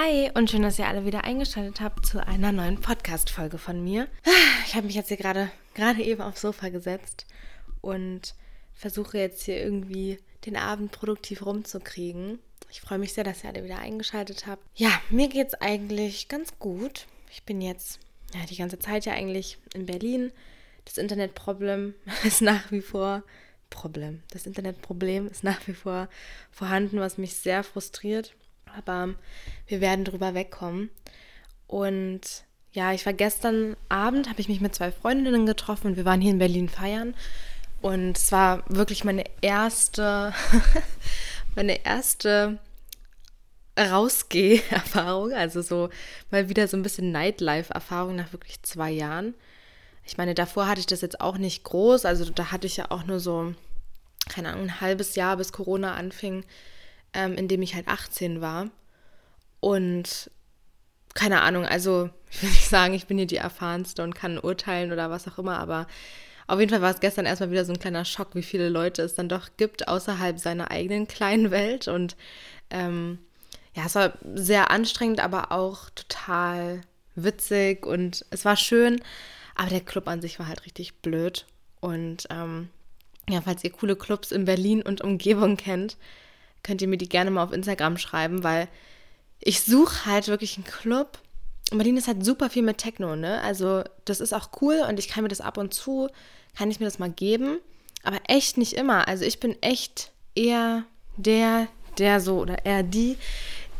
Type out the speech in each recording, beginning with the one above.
Hi und schön, dass ihr alle wieder eingeschaltet habt zu einer neuen Podcast-Folge von mir. Ich habe mich jetzt hier gerade gerade eben aufs Sofa gesetzt und versuche jetzt hier irgendwie den Abend produktiv rumzukriegen. Ich freue mich sehr, dass ihr alle wieder eingeschaltet habt. Ja, mir geht es eigentlich ganz gut. Ich bin jetzt ja, die ganze Zeit ja eigentlich in Berlin. Das Internetproblem ist nach wie vor Problem. Das Internetproblem ist nach wie vor vorhanden, was mich sehr frustriert. Aber wir werden drüber wegkommen. Und ja, ich war gestern Abend, habe ich mich mit zwei Freundinnen getroffen und wir waren hier in Berlin feiern. Und es war wirklich meine erste, meine erste Rausgeh-Erfahrung, also so mal wieder so ein bisschen Nightlife-Erfahrung nach wirklich zwei Jahren. Ich meine, davor hatte ich das jetzt auch nicht groß, also da hatte ich ja auch nur so, keine Ahnung, ein halbes Jahr, bis Corona anfing, ähm, in dem ich halt 18 war. Und keine Ahnung, also ich will nicht sagen, ich bin hier die erfahrenste und kann urteilen oder was auch immer, aber auf jeden Fall war es gestern erstmal wieder so ein kleiner Schock, wie viele Leute es dann doch gibt außerhalb seiner eigenen kleinen Welt. Und ähm, ja, es war sehr anstrengend, aber auch total witzig und es war schön. Aber der Club an sich war halt richtig blöd. Und ähm, ja, falls ihr coole Clubs in Berlin und Umgebung kennt, könnt ihr mir die gerne mal auf Instagram schreiben, weil ich suche halt wirklich einen Club. Berlin ist halt super viel mit Techno, ne? Also das ist auch cool und ich kann mir das ab und zu kann ich mir das mal geben, aber echt nicht immer. Also ich bin echt eher der, der so oder eher die,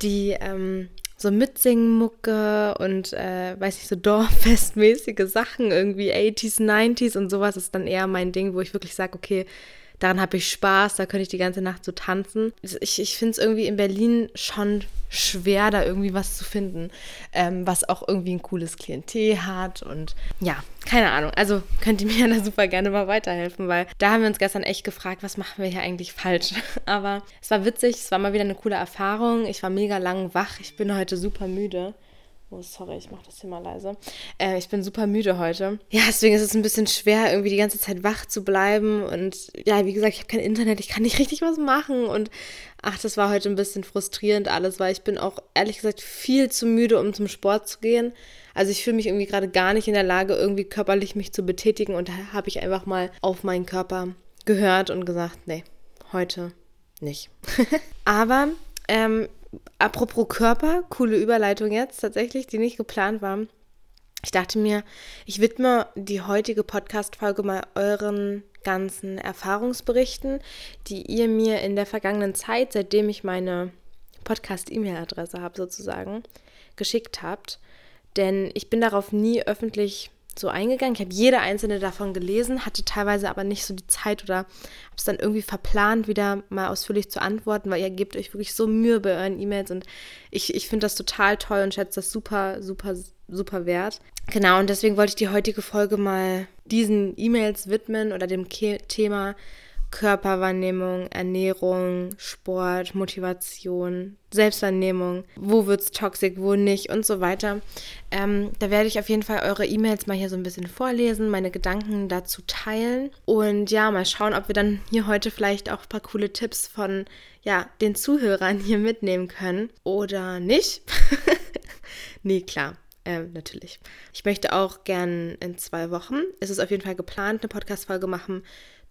die ähm, so Mitsingen-Mucke und äh, weiß ich, so Dorffestmäßige Sachen, irgendwie 80s, 90s und sowas ist dann eher mein Ding, wo ich wirklich sage, okay, daran habe ich Spaß, da könnte ich die ganze Nacht so tanzen. Ich, ich finde es irgendwie in Berlin schon schwer, da irgendwie was zu finden, ähm, was auch irgendwie ein cooles Klientel hat und ja, keine Ahnung. Also könnt ihr mir da super gerne mal weiterhelfen, weil da haben wir uns gestern echt gefragt, was machen wir hier eigentlich falsch. Aber es war witzig, es war mal wieder eine coole Erfahrung. Ich war mega lang wach, ich bin heute super müde. Oh, sorry, ich mache das hier mal leise. Äh, ich bin super müde heute. Ja, deswegen ist es ein bisschen schwer, irgendwie die ganze Zeit wach zu bleiben. Und ja, wie gesagt, ich habe kein Internet, ich kann nicht richtig was machen. Und ach, das war heute ein bisschen frustrierend alles, weil ich bin auch ehrlich gesagt viel zu müde, um zum Sport zu gehen. Also ich fühle mich irgendwie gerade gar nicht in der Lage, irgendwie körperlich mich zu betätigen. Und da habe ich einfach mal auf meinen Körper gehört und gesagt, nee, heute nicht. Aber ähm, apropos Körper, coole Überleitung jetzt tatsächlich, die nicht geplant war. Ich dachte mir, ich widme die heutige Podcast-Folge mal euren ganzen Erfahrungsberichten, die ihr mir in der vergangenen Zeit, seitdem ich meine Podcast-E-Mail-Adresse habe, sozusagen, geschickt habt. Denn ich bin darauf nie öffentlich so eingegangen. Ich habe jede einzelne davon gelesen, hatte teilweise aber nicht so die Zeit oder habe es dann irgendwie verplant, wieder mal ausführlich zu antworten, weil ihr gebt euch wirklich so Mühe bei euren E-Mails und ich, ich finde das total toll und schätze das super, super, super wert. Genau, und deswegen wollte ich die heutige Folge mal diesen E-Mails widmen oder dem Thema Körperwahrnehmung, Ernährung, Sport, Motivation, Selbstwahrnehmung, wo wird es toxisch, wo nicht und so weiter. Ähm, da werde ich auf jeden Fall eure E-Mails mal hier so ein bisschen vorlesen, meine Gedanken dazu teilen und ja, mal schauen, ob wir dann hier heute vielleicht auch ein paar coole Tipps von ja, den Zuhörern hier mitnehmen können oder nicht. nee, klar. Ähm, natürlich. Ich möchte auch gern in zwei Wochen, es ist auf jeden Fall geplant, eine Podcast-Folge machen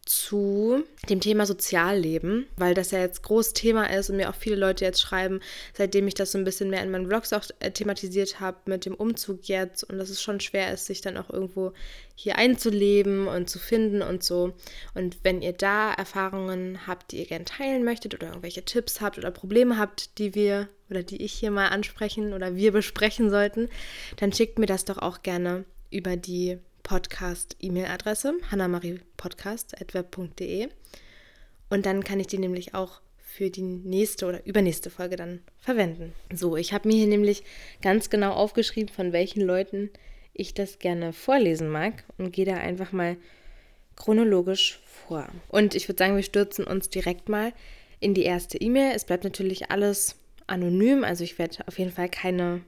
zu dem Thema Sozialleben, weil das ja jetzt groß Thema ist und mir auch viele Leute jetzt schreiben, seitdem ich das so ein bisschen mehr in meinen Vlogs auch äh, thematisiert habe mit dem Umzug jetzt und dass es schon schwer ist, sich dann auch irgendwo hier einzuleben und zu finden und so. Und wenn ihr da Erfahrungen habt, die ihr gerne teilen möchtet oder irgendwelche Tipps habt oder Probleme habt, die wir oder die ich hier mal ansprechen oder wir besprechen sollten, dann schickt mir das doch auch gerne über die Podcast-E-Mail-Adresse, hannamariepodcast.web.de. Und dann kann ich die nämlich auch für die nächste oder übernächste Folge dann verwenden. So, ich habe mir hier nämlich ganz genau aufgeschrieben, von welchen Leuten ich das gerne vorlesen mag und gehe da einfach mal chronologisch vor. Und ich würde sagen, wir stürzen uns direkt mal in die erste E-Mail. Es bleibt natürlich alles anonym, also ich werde auf jeden Fall keine,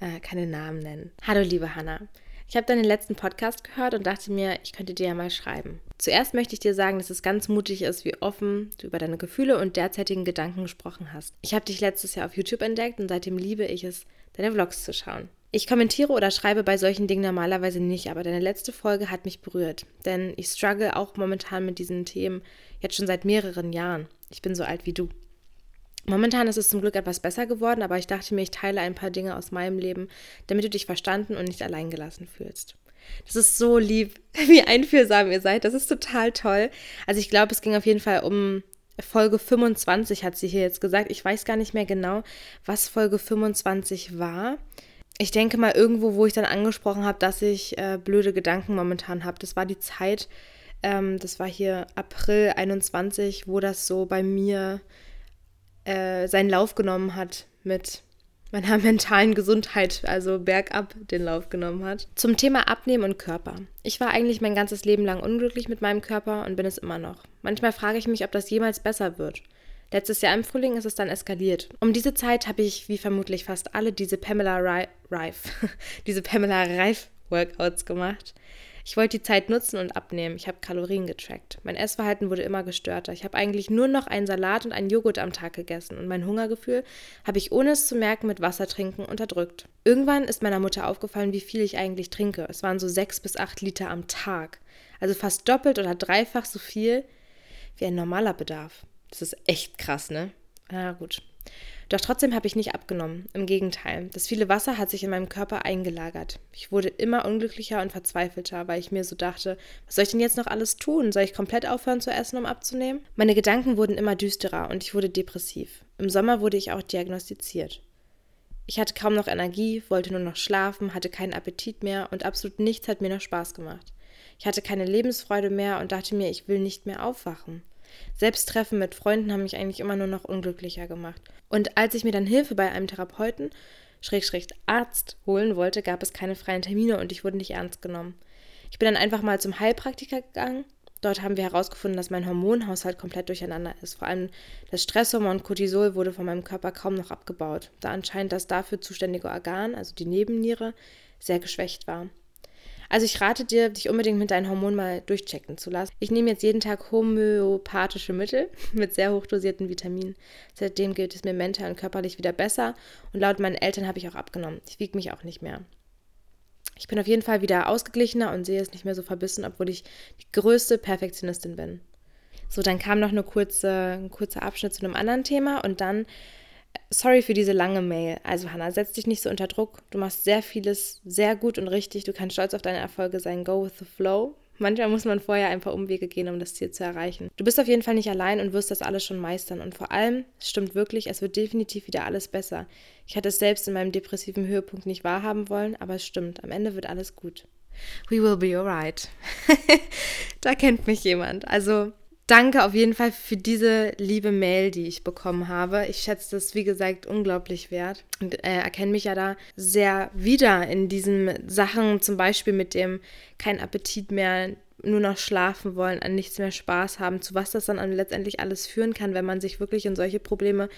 äh, keine Namen nennen. Hallo liebe Hanna. Ich habe deinen letzten Podcast gehört und dachte mir, ich könnte dir ja mal schreiben. Zuerst möchte ich dir sagen, dass es ganz mutig ist, wie offen du über deine Gefühle und derzeitigen Gedanken gesprochen hast. Ich habe dich letztes Jahr auf YouTube entdeckt und seitdem liebe ich es, deine Vlogs zu schauen. Ich kommentiere oder schreibe bei solchen Dingen normalerweise nicht, aber deine letzte Folge hat mich berührt, denn ich struggle auch momentan mit diesen Themen jetzt schon seit mehreren Jahren. Ich bin so alt wie du. Momentan ist es zum Glück etwas besser geworden, aber ich dachte mir, ich teile ein paar Dinge aus meinem Leben, damit du dich verstanden und nicht alleingelassen fühlst. Das ist so lieb, wie einfühlsam ihr seid. Das ist total toll. Also ich glaube, es ging auf jeden Fall um Folge 25, hat sie hier jetzt gesagt. Ich weiß gar nicht mehr genau, was Folge 25 war. Ich denke mal irgendwo, wo ich dann angesprochen habe, dass ich äh, blöde Gedanken momentan habe. Das war die Zeit, ähm, das war hier April 21, wo das so bei mir äh, seinen Lauf genommen hat mit meiner mentalen Gesundheit, also bergab den Lauf genommen hat. Zum Thema Abnehmen und Körper. Ich war eigentlich mein ganzes Leben lang unglücklich mit meinem Körper und bin es immer noch. Manchmal frage ich mich, ob das jemals besser wird. Letztes Jahr im Frühling ist es dann eskaliert. Um diese Zeit habe ich, wie vermutlich fast alle, diese Pamela Reif, diese Pamela Reif Workouts gemacht. Ich wollte die Zeit nutzen und abnehmen. Ich habe Kalorien getrackt. Mein Essverhalten wurde immer gestörter. Ich habe eigentlich nur noch einen Salat und einen Joghurt am Tag gegessen und mein Hungergefühl habe ich ohne es zu merken mit Wasser trinken unterdrückt. Irgendwann ist meiner Mutter aufgefallen, wie viel ich eigentlich trinke. Es waren so sechs bis acht Liter am Tag. Also fast doppelt oder dreifach so viel wie ein normaler Bedarf. Das ist echt krass, ne? Na gut. Doch trotzdem habe ich nicht abgenommen. Im Gegenteil. Das viele Wasser hat sich in meinem Körper eingelagert. Ich wurde immer unglücklicher und verzweifelter, weil ich mir so dachte, was soll ich denn jetzt noch alles tun? Soll ich komplett aufhören zu essen, um abzunehmen? Meine Gedanken wurden immer düsterer und ich wurde depressiv. Im Sommer wurde ich auch diagnostiziert. Ich hatte kaum noch Energie, wollte nur noch schlafen, hatte keinen Appetit mehr und absolut nichts hat mir noch Spaß gemacht. Ich hatte keine Lebensfreude mehr und dachte mir, ich will nicht mehr aufwachen. Selbst Treffen mit Freunden haben mich eigentlich immer nur noch unglücklicher gemacht. Und als ich mir dann Hilfe bei einem Therapeuten, Schrägstrich Arzt, holen wollte, gab es keine freien Termine und ich wurde nicht ernst genommen. Ich bin dann einfach mal zum Heilpraktiker gegangen. Dort haben wir herausgefunden, dass mein Hormonhaushalt komplett durcheinander ist. Vor allem das Stresshormon Cortisol wurde von meinem Körper kaum noch abgebaut, da anscheinend das dafür zuständige Organ, also die Nebenniere, sehr geschwächt war. Also ich rate dir, dich unbedingt mit deinen Hormonen mal durchchecken zu lassen. Ich nehme jetzt jeden Tag homöopathische Mittel mit sehr hochdosierten Vitaminen. Seitdem geht es mir mental und körperlich wieder besser und laut meinen Eltern habe ich auch abgenommen. Ich wiege mich auch nicht mehr. Ich bin auf jeden Fall wieder ausgeglichener und sehe es nicht mehr so verbissen, obwohl ich die größte Perfektionistin bin. So, dann kam noch eine kurze, ein kurzer Abschnitt zu einem anderen Thema und dann sorry für diese lange Mail. Also Hannah, setz dich nicht so unter Druck. Du machst sehr vieles sehr gut und richtig. Du kannst stolz auf deine Erfolge sein. Go with the flow. Manchmal muss man vorher ein paar Umwege gehen, um das Ziel zu erreichen. Du bist auf jeden Fall nicht allein und wirst das alles schon meistern. Und vor allem, es stimmt wirklich, es wird definitiv wieder alles besser. Ich hatte es selbst in meinem depressiven Höhepunkt nicht wahrhaben wollen, aber es stimmt. Am Ende wird alles gut. We will be alright. da kennt mich jemand. Also Danke auf jeden Fall für diese liebe Mail, die ich bekommen habe. Ich schätze das, wie gesagt, unglaublich wert und äh, erkenne mich ja da sehr wieder in diesen Sachen, zum Beispiel mit dem kein Appetit mehr, nur noch schlafen wollen, an nichts mehr Spaß haben, zu was das dann letztendlich alles führen kann, wenn man sich wirklich in solche Probleme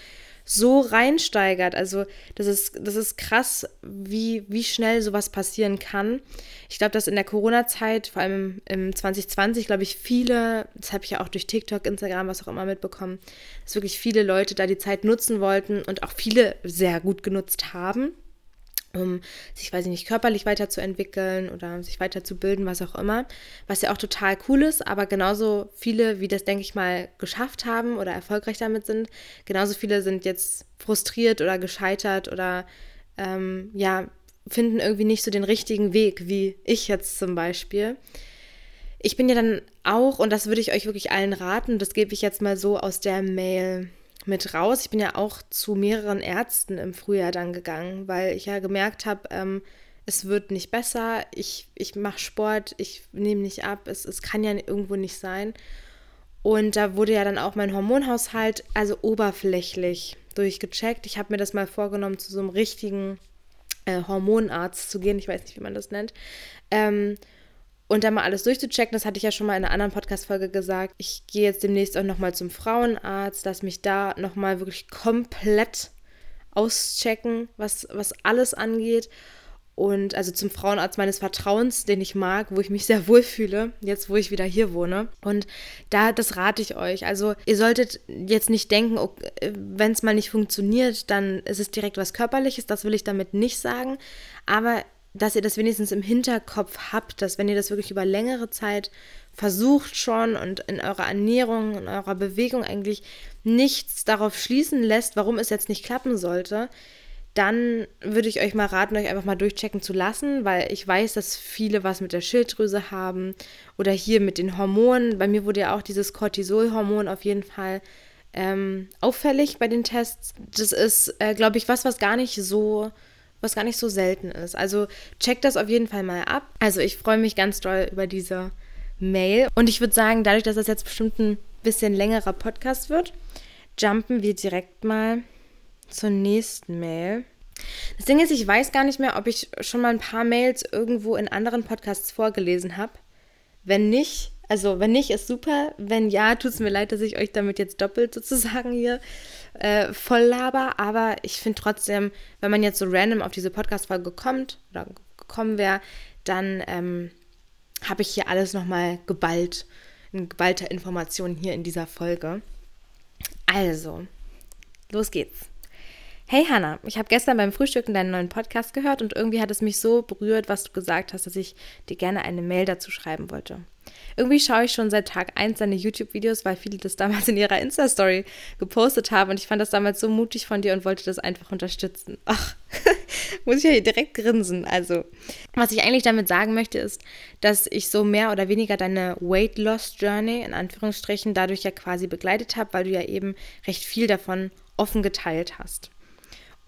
so reinsteigert. Also das ist, das ist krass, wie, wie schnell sowas passieren kann. Ich glaube, dass in der Corona-Zeit, vor allem im 2020, glaube ich, viele, das habe ich ja auch durch TikTok, Instagram, was auch immer mitbekommen, dass wirklich viele Leute da die Zeit nutzen wollten und auch viele sehr gut genutzt haben um sich, weiß ich nicht, körperlich weiterzuentwickeln oder sich weiterzubilden, was auch immer. Was ja auch total cool ist, aber genauso viele, wie das, denke ich mal, geschafft haben oder erfolgreich damit sind, genauso viele sind jetzt frustriert oder gescheitert oder ähm, ja, finden irgendwie nicht so den richtigen Weg, wie ich jetzt zum Beispiel. Ich bin ja dann auch, und das würde ich euch wirklich allen raten, das gebe ich jetzt mal so aus der Mail mit raus. Ich bin ja auch zu mehreren Ärzten im Frühjahr dann gegangen, weil ich ja gemerkt habe, ähm, es wird nicht besser, ich, ich mache Sport, ich nehme nicht ab, es, es kann ja irgendwo nicht sein. Und da wurde ja dann auch mein Hormonhaushalt, also oberflächlich durchgecheckt. Ich habe mir das mal vorgenommen, zu so einem richtigen äh, Hormonarzt zu gehen. Ich weiß nicht, wie man das nennt. Ähm, und dann mal alles durchzuchecken, das hatte ich ja schon mal in einer anderen Podcast-Folge gesagt. Ich gehe jetzt demnächst auch nochmal zum Frauenarzt, lass mich da nochmal wirklich komplett auschecken, was, was alles angeht. und also zum Frauenarzt meines Vertrauens, den ich mag, wo ich mich sehr wohl fühle, jetzt wo ich wieder hier wohne. Und da, das rate ich euch. Also ihr solltet jetzt nicht denken, okay, wenn es mal nicht funktioniert, dann ist es direkt was Körperliches. Das will ich damit nicht sagen. Aber dass ihr das wenigstens im Hinterkopf habt, dass wenn ihr das wirklich über längere Zeit versucht schon und in eurer Ernährung, in eurer Bewegung eigentlich nichts darauf schließen lässt, warum es jetzt nicht klappen sollte, dann würde ich euch mal raten, euch einfach mal durchchecken zu lassen, weil ich weiß, dass viele was mit der Schilddrüse haben oder hier mit den Hormonen. Bei mir wurde ja auch dieses Cortisolhormon auf jeden Fall ähm, auffällig bei den Tests. Das ist, äh, glaube ich, was, was gar nicht so was gar nicht so selten ist. Also checkt das auf jeden Fall mal ab. Also ich freue mich ganz doll über diese Mail und ich würde sagen, dadurch, dass das jetzt bestimmt ein bisschen längerer Podcast wird, jumpen wir direkt mal zur nächsten Mail. Das Ding ist, ich weiß gar nicht mehr, ob ich schon mal ein paar Mails irgendwo in anderen Podcasts vorgelesen habe. Wenn nicht, also wenn nicht, ist super. Wenn ja, tut es mir leid, dass ich euch damit jetzt doppelt sozusagen hier äh, voll laber. Aber ich finde trotzdem, wenn man jetzt so random auf diese Podcast-Folge kommt oder gekommen wäre, dann ähm, habe ich hier alles nochmal geballt, in geballter Information hier in dieser Folge. Also, los geht's. Hey Hanna, ich habe gestern beim Frühstücken deinen neuen Podcast gehört und irgendwie hat es mich so berührt, was du gesagt hast, dass ich dir gerne eine Mail dazu schreiben wollte. Irgendwie schaue ich schon seit Tag 1 deine YouTube-Videos, weil viele das damals in ihrer Insta-Story gepostet haben und ich fand das damals so mutig von dir und wollte das einfach unterstützen. Ach, muss ich ja hier direkt grinsen. Also, was ich eigentlich damit sagen möchte, ist, dass ich so mehr oder weniger deine Weight Loss Journey in Anführungsstrichen dadurch ja quasi begleitet habe, weil du ja eben recht viel davon offen geteilt hast.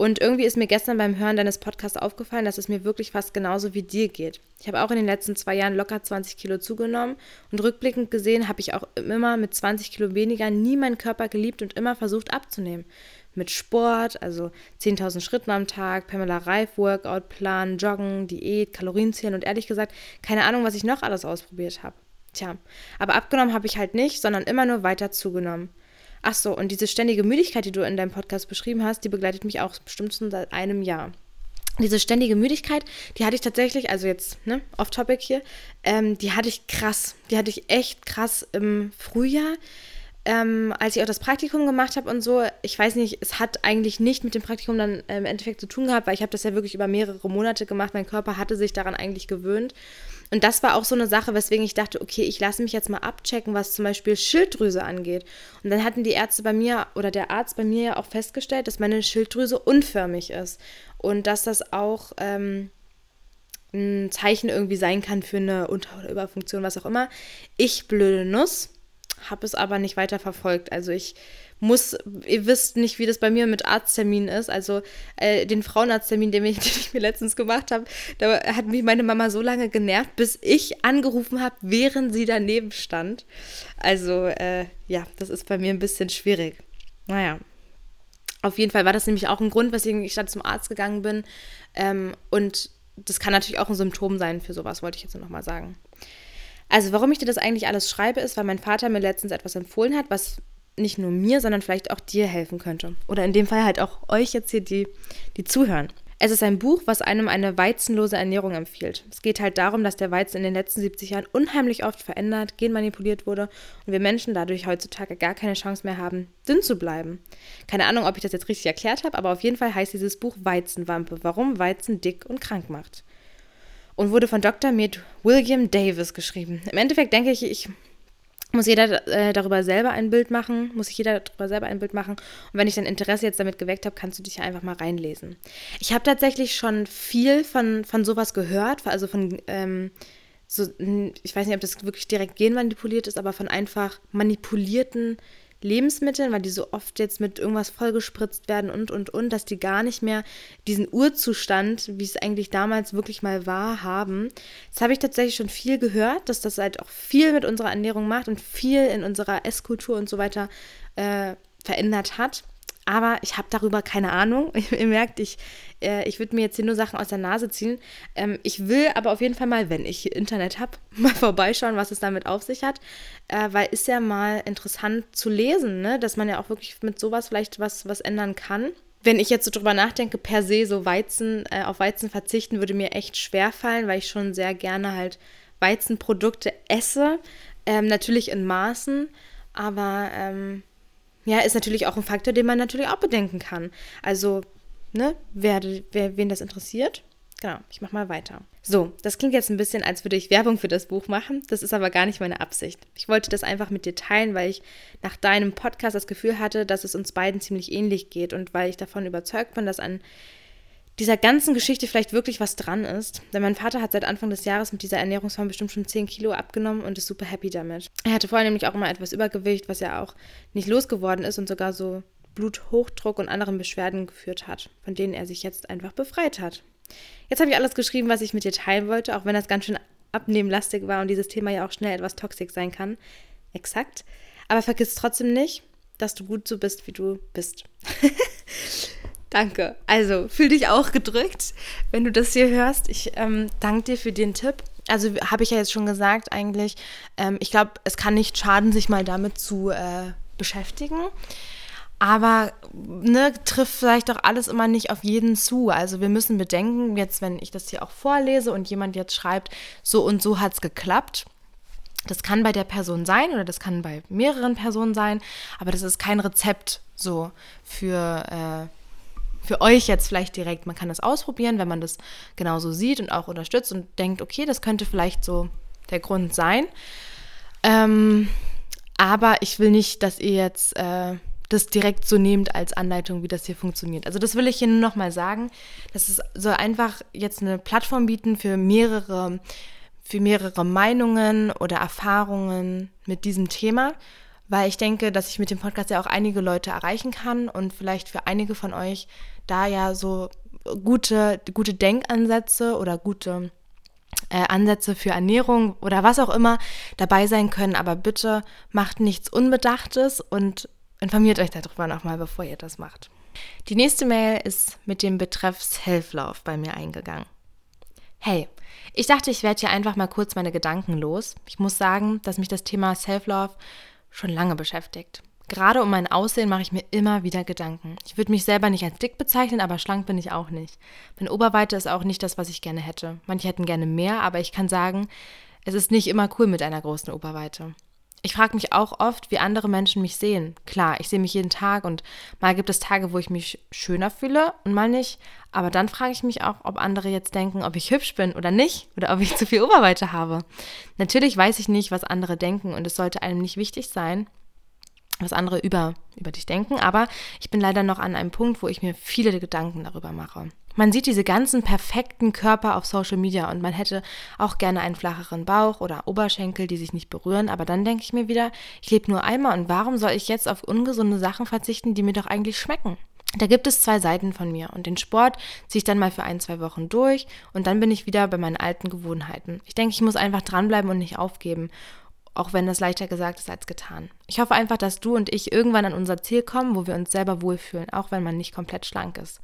Und irgendwie ist mir gestern beim Hören deines Podcasts aufgefallen, dass es mir wirklich fast genauso wie dir geht. Ich habe auch in den letzten zwei Jahren locker 20 Kilo zugenommen und rückblickend gesehen habe ich auch immer mit 20 Kilo weniger nie meinen Körper geliebt und immer versucht abzunehmen. Mit Sport, also 10.000 Schritten am Tag, Pamela Reif, Workout-Plan, Joggen, Diät, Kalorienzählen und ehrlich gesagt, keine Ahnung, was ich noch alles ausprobiert habe. Tja, aber abgenommen habe ich halt nicht, sondern immer nur weiter zugenommen. Ach so, und diese ständige Müdigkeit, die du in deinem Podcast beschrieben hast, die begleitet mich auch bestimmt schon seit einem Jahr. Diese ständige Müdigkeit, die hatte ich tatsächlich, also jetzt, ne, off-topic hier, ähm, die hatte ich krass. Die hatte ich echt krass im Frühjahr. Ähm, als ich auch das Praktikum gemacht habe und so, ich weiß nicht, es hat eigentlich nicht mit dem Praktikum dann im Endeffekt zu tun gehabt, weil ich habe das ja wirklich über mehrere Monate gemacht. Mein Körper hatte sich daran eigentlich gewöhnt. Und das war auch so eine Sache, weswegen ich dachte, okay, ich lasse mich jetzt mal abchecken, was zum Beispiel Schilddrüse angeht. Und dann hatten die Ärzte bei mir oder der Arzt bei mir ja auch festgestellt, dass meine Schilddrüse unförmig ist. Und dass das auch ähm, ein Zeichen irgendwie sein kann für eine Unter- oder Überfunktion, was auch immer. Ich, blöde Nuss, habe es aber nicht weiter verfolgt. Also ich muss, ihr wisst nicht, wie das bei mir mit Arztterminen ist. Also äh, den Frauenarzttermin, den ich, den ich mir letztens gemacht habe, da hat mich meine Mama so lange genervt, bis ich angerufen habe, während sie daneben stand. Also äh, ja, das ist bei mir ein bisschen schwierig. Naja. Auf jeden Fall war das nämlich auch ein Grund, weswegen ich dann zum Arzt gegangen bin. Ähm, und das kann natürlich auch ein Symptom sein für sowas, wollte ich jetzt nur nochmal sagen. Also, warum ich dir das eigentlich alles schreibe, ist, weil mein Vater mir letztens etwas empfohlen hat, was nicht nur mir, sondern vielleicht auch dir helfen könnte. Oder in dem Fall halt auch euch jetzt hier, die, die zuhören. Es ist ein Buch, was einem eine weizenlose Ernährung empfiehlt. Es geht halt darum, dass der Weizen in den letzten 70 Jahren unheimlich oft verändert, genmanipuliert wurde und wir Menschen dadurch heutzutage gar keine Chance mehr haben, dünn zu bleiben. Keine Ahnung, ob ich das jetzt richtig erklärt habe, aber auf jeden Fall heißt dieses Buch Weizenwampe, warum Weizen dick und krank macht. Und wurde von Dr. Med William Davis geschrieben. Im Endeffekt denke ich, ich muss jeder äh, darüber selber ein Bild machen, muss sich jeder darüber selber ein Bild machen. Und wenn ich dein Interesse jetzt damit geweckt habe, kannst du dich ja einfach mal reinlesen. Ich habe tatsächlich schon viel von, von sowas gehört, also von, ähm, so, ich weiß nicht, ob das wirklich direkt genmanipuliert ist, aber von einfach manipulierten Lebensmitteln, weil die so oft jetzt mit irgendwas vollgespritzt werden und, und, und, dass die gar nicht mehr diesen Urzustand, wie es eigentlich damals wirklich mal war, haben. Das habe ich tatsächlich schon viel gehört, dass das halt auch viel mit unserer Ernährung macht und viel in unserer Esskultur und so weiter äh, verändert hat. Aber ich habe darüber keine Ahnung. Ihr merkt, ich, äh, ich würde mir jetzt hier nur Sachen aus der Nase ziehen. Ähm, ich will aber auf jeden Fall mal, wenn ich Internet habe, mal vorbeischauen, was es damit auf sich hat. Äh, weil ist ja mal interessant zu lesen, ne? dass man ja auch wirklich mit sowas vielleicht was, was ändern kann. wenn ich jetzt so drüber nachdenke, per se so Weizen, äh, auf Weizen verzichten, würde mir echt schwer fallen, weil ich schon sehr gerne halt Weizenprodukte esse. Ähm, natürlich in Maßen, aber ähm, ja, ist natürlich auch ein Faktor, den man natürlich auch bedenken kann. Also, ne, wer, wer, wen das interessiert, Genau, ich mache mal weiter. So, das klingt jetzt ein bisschen, als würde ich Werbung für das Buch machen. Das ist aber gar nicht meine Absicht. Ich wollte das einfach mit dir teilen, weil ich nach deinem Podcast das Gefühl hatte, dass es uns beiden ziemlich ähnlich geht und weil ich davon überzeugt bin, dass an dieser ganzen Geschichte vielleicht wirklich was dran ist. Denn mein Vater hat seit Anfang des Jahres mit dieser Ernährungsform bestimmt schon 10 Kilo abgenommen und ist super happy damit. Er hatte vorher nämlich auch immer etwas Übergewicht, was ja auch nicht losgeworden ist und sogar so Bluthochdruck und anderen Beschwerden geführt hat, von denen er sich jetzt einfach befreit hat. Jetzt habe ich alles geschrieben, was ich mit dir teilen wollte, auch wenn das ganz schön abnehmlastig war und dieses Thema ja auch schnell etwas toxisch sein kann. Exakt. Aber vergiss trotzdem nicht, dass du gut so bist, wie du bist. Danke. Also fühl dich auch gedrückt, wenn du das hier hörst. Ich ähm, danke dir für den Tipp. Also habe ich ja jetzt schon gesagt eigentlich. Ähm, ich glaube, es kann nicht schaden, sich mal damit zu äh, beschäftigen. Aber ne, trifft vielleicht doch alles immer nicht auf jeden zu. Also wir müssen bedenken, jetzt wenn ich das hier auch vorlese und jemand jetzt schreibt, so und so hat es geklappt. Das kann bei der Person sein oder das kann bei mehreren Personen sein, aber das ist kein Rezept so für, äh, für euch jetzt vielleicht direkt. Man kann das ausprobieren, wenn man das genauso sieht und auch unterstützt und denkt, okay, das könnte vielleicht so der Grund sein. Ähm, aber ich will nicht, dass ihr jetzt... Äh, das direkt so nehmt als Anleitung, wie das hier funktioniert. Also das will ich hier nur noch mal sagen. Das ist, soll einfach jetzt eine Plattform bieten für mehrere, für mehrere Meinungen oder Erfahrungen mit diesem Thema, weil ich denke, dass ich mit dem Podcast ja auch einige Leute erreichen kann und vielleicht für einige von euch da ja so gute, gute Denkansätze oder gute äh, Ansätze für Ernährung oder was auch immer dabei sein können. Aber bitte macht nichts Unbedachtes und Informiert euch darüber nochmal, bevor ihr das macht. Die nächste Mail ist mit dem Betreff Self-Love bei mir eingegangen. Hey, ich dachte, ich werde hier einfach mal kurz meine Gedanken los. Ich muss sagen, dass mich das Thema Self-Love schon lange beschäftigt. Gerade um mein Aussehen mache ich mir immer wieder Gedanken. Ich würde mich selber nicht als dick bezeichnen, aber schlank bin ich auch nicht. Meine Oberweite ist auch nicht das, was ich gerne hätte. Manche hätten gerne mehr, aber ich kann sagen, es ist nicht immer cool mit einer großen Oberweite. Ich frage mich auch oft, wie andere Menschen mich sehen. Klar, ich sehe mich jeden Tag und mal gibt es Tage, wo ich mich schöner fühle und mal nicht. Aber dann frage ich mich auch, ob andere jetzt denken, ob ich hübsch bin oder nicht oder ob ich zu viel Oberweite habe. Natürlich weiß ich nicht, was andere denken und es sollte einem nicht wichtig sein, was andere über, über dich denken. Aber ich bin leider noch an einem Punkt, wo ich mir viele Gedanken darüber mache. Man sieht diese ganzen perfekten Körper auf Social Media und man hätte auch gerne einen flacheren Bauch oder Oberschenkel, die sich nicht berühren, aber dann denke ich mir wieder, ich lebe nur einmal und warum soll ich jetzt auf ungesunde Sachen verzichten, die mir doch eigentlich schmecken? Da gibt es zwei Seiten von mir und den Sport ziehe ich dann mal für ein, zwei Wochen durch und dann bin ich wieder bei meinen alten Gewohnheiten. Ich denke, ich muss einfach dranbleiben und nicht aufgeben, auch wenn das leichter gesagt ist als getan. Ich hoffe einfach, dass du und ich irgendwann an unser Ziel kommen, wo wir uns selber wohlfühlen, auch wenn man nicht komplett schlank ist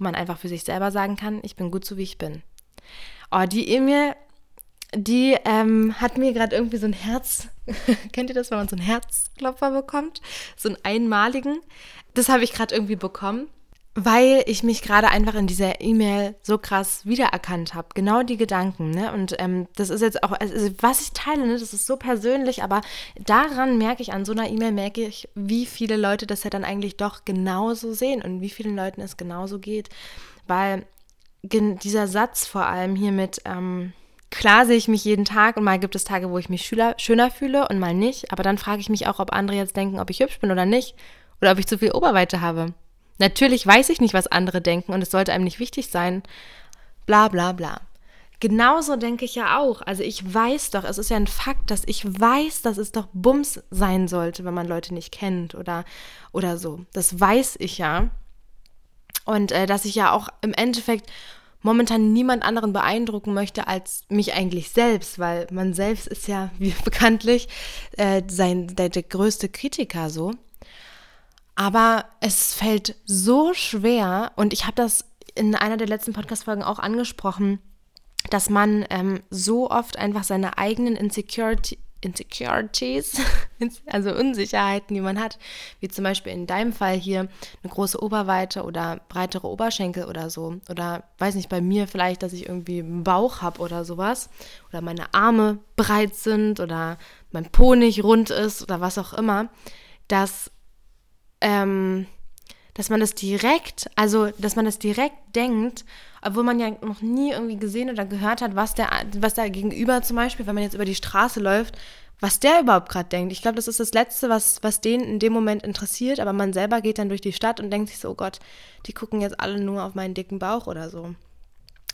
man einfach für sich selber sagen kann, ich bin gut so, wie ich bin. Oh, die E-Mail, die ähm, hat mir gerade irgendwie so ein Herz, kennt ihr das, wenn man so einen Herzklopfer bekommt? So einen einmaligen. Das habe ich gerade irgendwie bekommen weil ich mich gerade einfach in dieser E-Mail so krass wiedererkannt habe. Genau die Gedanken. Ne? Und ähm, das ist jetzt auch, also was ich teile, ne, das ist so persönlich, aber daran merke ich, an so einer E-Mail merke ich, wie viele Leute das ja dann eigentlich doch genauso sehen und wie vielen Leuten es genauso geht. Weil dieser Satz vor allem hier mit, ähm, klar sehe ich mich jeden Tag und mal gibt es Tage, wo ich mich schüler, schöner fühle und mal nicht. Aber dann frage ich mich auch, ob andere jetzt denken, ob ich hübsch bin oder nicht. Oder ob ich zu viel Oberweite habe. Natürlich weiß ich nicht, was andere denken und es sollte einem nicht wichtig sein. Bla bla bla. Genauso denke ich ja auch. Also ich weiß doch, es ist ja ein Fakt, dass ich weiß, dass es doch Bums sein sollte, wenn man Leute nicht kennt oder, oder so. Das weiß ich ja. Und äh, dass ich ja auch im Endeffekt momentan niemand anderen beeindrucken möchte als mich eigentlich selbst, weil man selbst ist ja, wie bekanntlich, äh, sein, der, der größte Kritiker so. Aber es fällt so schwer und ich habe das in einer der letzten Podcast-Folgen auch angesprochen, dass man ähm, so oft einfach seine eigenen Insecurity, Insecurities, also Unsicherheiten, die man hat, wie zum Beispiel in deinem Fall hier eine große Oberweite oder breitere Oberschenkel oder so. Oder weiß nicht, bei mir vielleicht, dass ich irgendwie einen Bauch habe oder sowas. Oder meine Arme breit sind oder mein Po nicht rund ist oder was auch immer. Dass, ähm, dass man das direkt, also dass man das direkt denkt, obwohl man ja noch nie irgendwie gesehen oder gehört hat, was der, was da gegenüber zum Beispiel, wenn man jetzt über die Straße läuft, was der überhaupt gerade denkt. Ich glaube, das ist das Letzte, was, was den in dem Moment interessiert, aber man selber geht dann durch die Stadt und denkt sich so, oh Gott, die gucken jetzt alle nur auf meinen dicken Bauch oder so.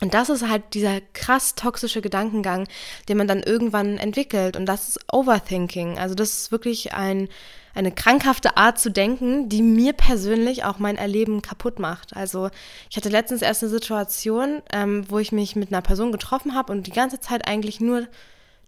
Und das ist halt dieser krass toxische Gedankengang, den man dann irgendwann entwickelt. Und das ist Overthinking. Also das ist wirklich ein, eine krankhafte Art zu denken, die mir persönlich auch mein Erleben kaputt macht. Also ich hatte letztens erst eine Situation, ähm, wo ich mich mit einer Person getroffen habe und die ganze Zeit eigentlich nur,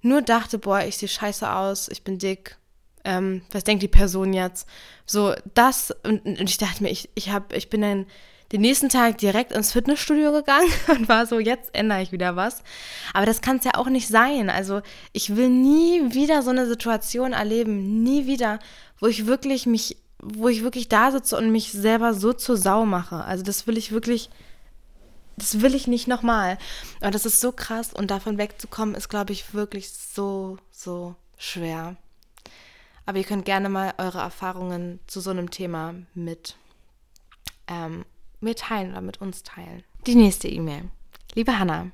nur dachte, boah, ich sehe scheiße aus, ich bin dick. Ähm, was denkt die Person jetzt? So, das, und, und ich dachte mir, ich, ich, hab, ich bin ein den nächsten Tag direkt ins Fitnessstudio gegangen und war so, jetzt ändere ich wieder was. Aber das kann es ja auch nicht sein. Also ich will nie wieder so eine Situation erleben, nie wieder, wo ich wirklich mich, wo ich wirklich da sitze und mich selber so zur Sau mache. Also das will ich wirklich, das will ich nicht nochmal. Aber das ist so krass und davon wegzukommen ist, glaube ich, wirklich so, so schwer. Aber ihr könnt gerne mal eure Erfahrungen zu so einem Thema mit ähm, mir teilen oder mit uns teilen. Die nächste E-Mail. Liebe Hanna,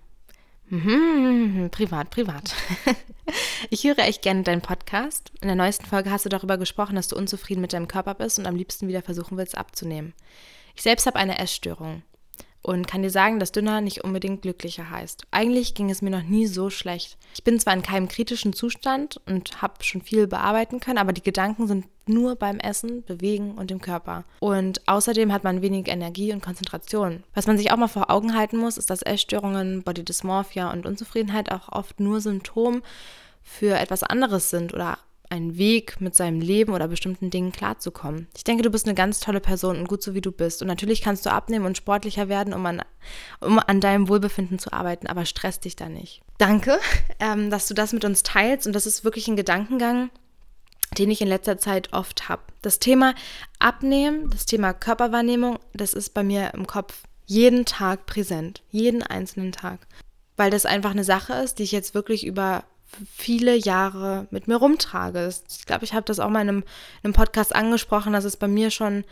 mhm, privat, privat. ich höre echt gerne deinen Podcast. In der neuesten Folge hast du darüber gesprochen, dass du unzufrieden mit deinem Körper bist und am liebsten wieder versuchen willst abzunehmen. Ich selbst habe eine Essstörung und kann dir sagen, dass dünner nicht unbedingt glücklicher heißt. Eigentlich ging es mir noch nie so schlecht. Ich bin zwar in keinem kritischen Zustand und habe schon viel bearbeiten können, aber die Gedanken sind nur beim Essen, Bewegen und dem Körper. Und außerdem hat man wenig Energie und Konzentration. Was man sich auch mal vor Augen halten muss, ist, dass Essstörungen, Body Dysmorphia und Unzufriedenheit auch oft nur Symptom für etwas anderes sind oder einen Weg mit seinem Leben oder bestimmten Dingen klarzukommen. Ich denke, du bist eine ganz tolle Person und gut so wie du bist. Und natürlich kannst du abnehmen und sportlicher werden, um an, um an deinem Wohlbefinden zu arbeiten, aber stress dich da nicht. Danke, ähm, dass du das mit uns teilst und das ist wirklich ein Gedankengang, den ich in letzter Zeit oft habe. Das Thema Abnehmen, das Thema Körperwahrnehmung, das ist bei mir im Kopf jeden Tag präsent, jeden einzelnen Tag. Weil das einfach eine Sache ist, die ich jetzt wirklich über viele Jahre mit mir rumtrage. Ich glaube, ich habe das auch mal in einem, in einem, Podcast angesprochen, dass es bei mir schon,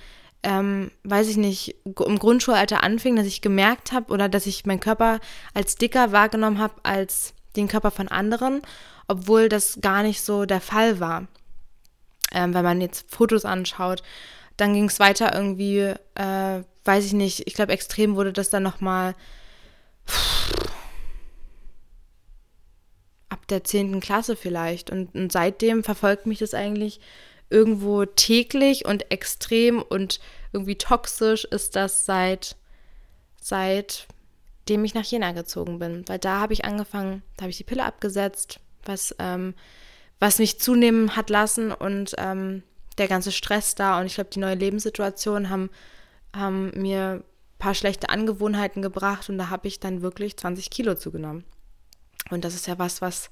ähm, weiß ich nicht, im Grundschulalter anfing, dass ich gemerkt habe oder dass ich meinen Körper als dicker wahrgenommen habe als den Körper von anderen, obwohl das gar nicht so der Fall war. Ähm, wenn man jetzt Fotos anschaut, dann ging es weiter irgendwie, äh, weiß ich nicht, ich glaube, extrem wurde das dann nochmal. Pff, der 10. Klasse vielleicht. Und, und seitdem verfolgt mich das eigentlich irgendwo täglich und extrem und irgendwie toxisch ist das seit, seitdem ich nach Jena gezogen bin. Weil da habe ich angefangen, da habe ich die Pille abgesetzt, was, ähm, was mich zunehmen hat lassen und ähm, der ganze Stress da und ich glaube, die neue Lebenssituation haben, haben mir ein paar schlechte Angewohnheiten gebracht und da habe ich dann wirklich 20 Kilo zugenommen. Und das ist ja was, was,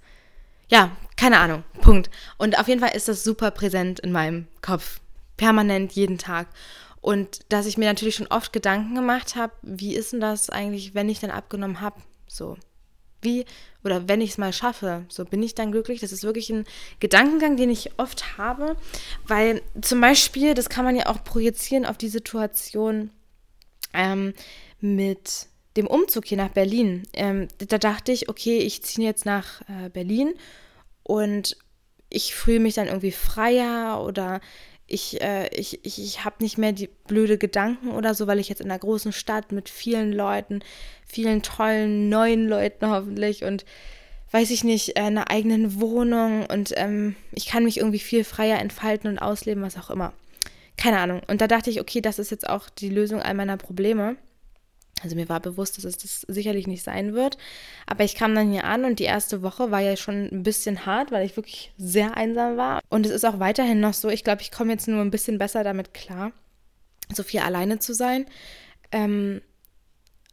ja, keine Ahnung, Punkt. Und auf jeden Fall ist das super präsent in meinem Kopf. Permanent, jeden Tag. Und dass ich mir natürlich schon oft Gedanken gemacht habe, wie ist denn das eigentlich, wenn ich dann abgenommen habe? So. Wie, oder wenn ich es mal schaffe, so bin ich dann glücklich. Das ist wirklich ein Gedankengang, den ich oft habe, weil zum Beispiel, das kann man ja auch projizieren auf die Situation ähm, mit dem Umzug hier nach Berlin, ähm, da dachte ich, okay, ich ziehe jetzt nach äh, Berlin und ich fühle mich dann irgendwie freier oder ich, äh, ich, ich, ich habe nicht mehr die blöde Gedanken oder so, weil ich jetzt in einer großen Stadt mit vielen Leuten, vielen tollen neuen Leuten hoffentlich und weiß ich nicht, äh, einer eigenen Wohnung und ähm, ich kann mich irgendwie viel freier entfalten und ausleben, was auch immer. Keine Ahnung. Und da dachte ich, okay, das ist jetzt auch die Lösung all meiner Probleme. Also mir war bewusst, dass es das sicherlich nicht sein wird. Aber ich kam dann hier an und die erste Woche war ja schon ein bisschen hart, weil ich wirklich sehr einsam war. Und es ist auch weiterhin noch so. Ich glaube, ich komme jetzt nur ein bisschen besser damit klar, so viel alleine zu sein. Ähm,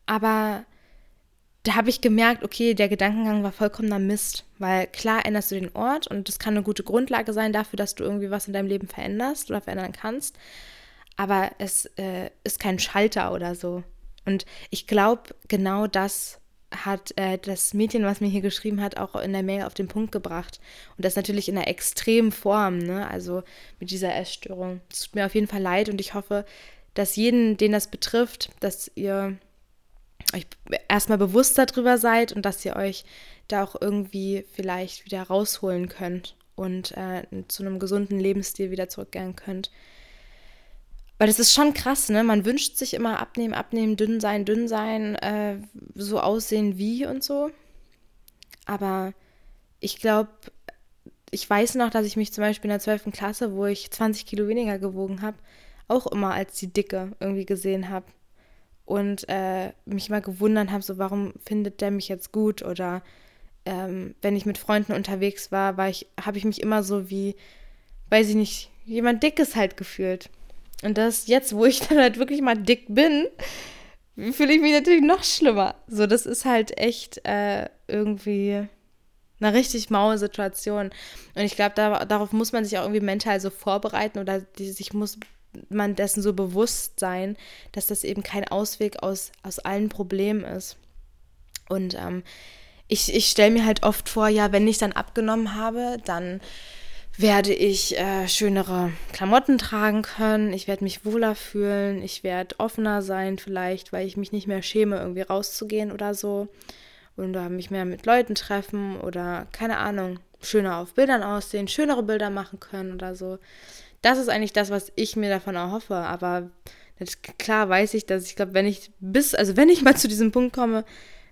aber da habe ich gemerkt, okay, der Gedankengang war vollkommener Mist, weil klar änderst du den Ort und das kann eine gute Grundlage sein dafür, dass du irgendwie was in deinem Leben veränderst oder verändern kannst, aber es äh, ist kein Schalter oder so. Und ich glaube, genau das hat äh, das Mädchen, was mir hier geschrieben hat, auch in der Mail auf den Punkt gebracht. Und das natürlich in einer extremen Form, ne? Also mit dieser Essstörung. Es tut mir auf jeden Fall leid und ich hoffe, dass jeden, den das betrifft, dass ihr euch erstmal bewusst darüber seid und dass ihr euch da auch irgendwie vielleicht wieder rausholen könnt und äh, zu einem gesunden Lebensstil wieder zurückkehren könnt. Weil das ist schon krass, ne? Man wünscht sich immer abnehmen, abnehmen, dünn sein, dünn sein, äh, so aussehen wie und so. Aber ich glaube, ich weiß noch, dass ich mich zum Beispiel in der 12. Klasse, wo ich 20 Kilo weniger gewogen habe, auch immer als die Dicke irgendwie gesehen habe. Und äh, mich mal gewundert habe, so warum findet der mich jetzt gut? Oder ähm, wenn ich mit Freunden unterwegs war, war ich, habe ich mich immer so wie, weiß ich nicht, jemand Dickes halt gefühlt. Und das jetzt, wo ich dann halt wirklich mal dick bin, fühle ich mich natürlich noch schlimmer. So, das ist halt echt äh, irgendwie eine richtig maue Situation. Und ich glaube, da, darauf muss man sich auch irgendwie mental so vorbereiten oder die, sich muss man dessen so bewusst sein, dass das eben kein Ausweg aus, aus allen Problemen ist. Und ähm, ich, ich stelle mir halt oft vor, ja, wenn ich dann abgenommen habe, dann werde ich äh, schönere Klamotten tragen können, ich werde mich wohler fühlen, ich werde offener sein vielleicht, weil ich mich nicht mehr schäme, irgendwie rauszugehen oder so. Oder mich mehr mit Leuten treffen oder keine Ahnung, schöner auf Bildern aussehen, schönere Bilder machen können oder so. Das ist eigentlich das, was ich mir davon erhoffe. Aber klar weiß ich, dass ich glaube, wenn ich bis, also wenn ich mal zu diesem Punkt komme,